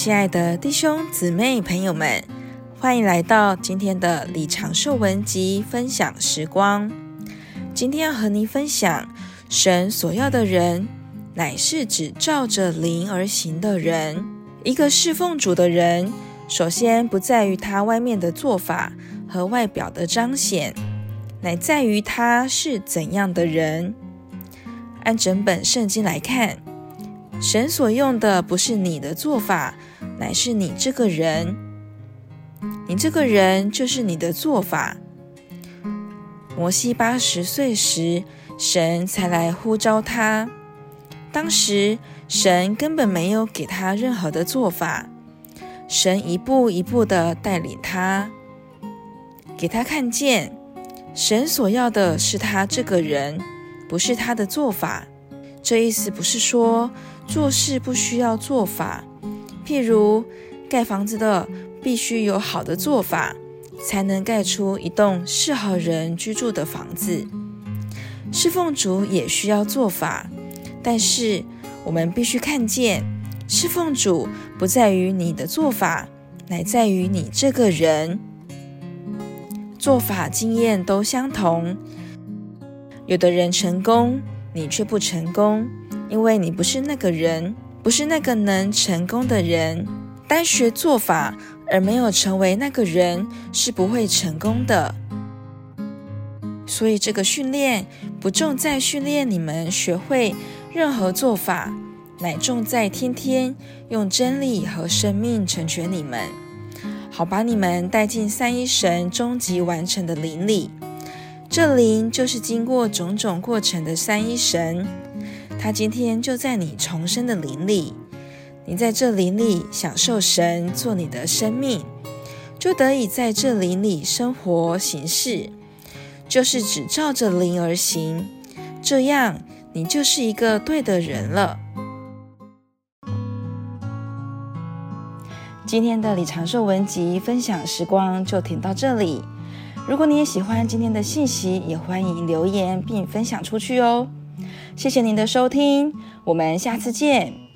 亲爱的弟兄姊妹朋友们，欢迎来到今天的李长寿文集分享时光。今天要和您分享，神所要的人，乃是只照着灵而行的人。一个侍奉主的人，首先不在于他外面的做法和外表的彰显，乃在于他是怎样的人。按整本圣经来看，神所用的不是你的做法，乃是你这个人。你这个人就是你的做法。摩西八十岁时，神才来呼召他。当时神根本没有给他任何的做法，神一步一步的带领他，给他看见，神所要的是他这个人，不是他的做法。这意思不是说做事不需要做法，譬如盖房子的必须有好的做法，才能盖出一栋适合人居住的房子。侍奉主也需要做法，但是我们必须看见，侍奉主不在于你的做法，乃在于你这个人。做法经验都相同，有的人成功。你却不成功，因为你不是那个人，不是那个能成功的人。单学做法而没有成为那个人，是不会成功的。所以这个训练不重在训练你们学会任何做法，乃重在天天用真理和生命成全你们，好把你们带进三一神终极完成的灵里。这灵就是经过种种过程的三一神，他今天就在你重生的灵里，你在这灵里享受神做你的生命，就得以在这灵里生活行事，就是只照着灵而行，这样你就是一个对的人了。今天的李长寿文集分享时光就停到这里。如果你也喜欢今天的信息，也欢迎留言并分享出去哦。谢谢您的收听，我们下次见。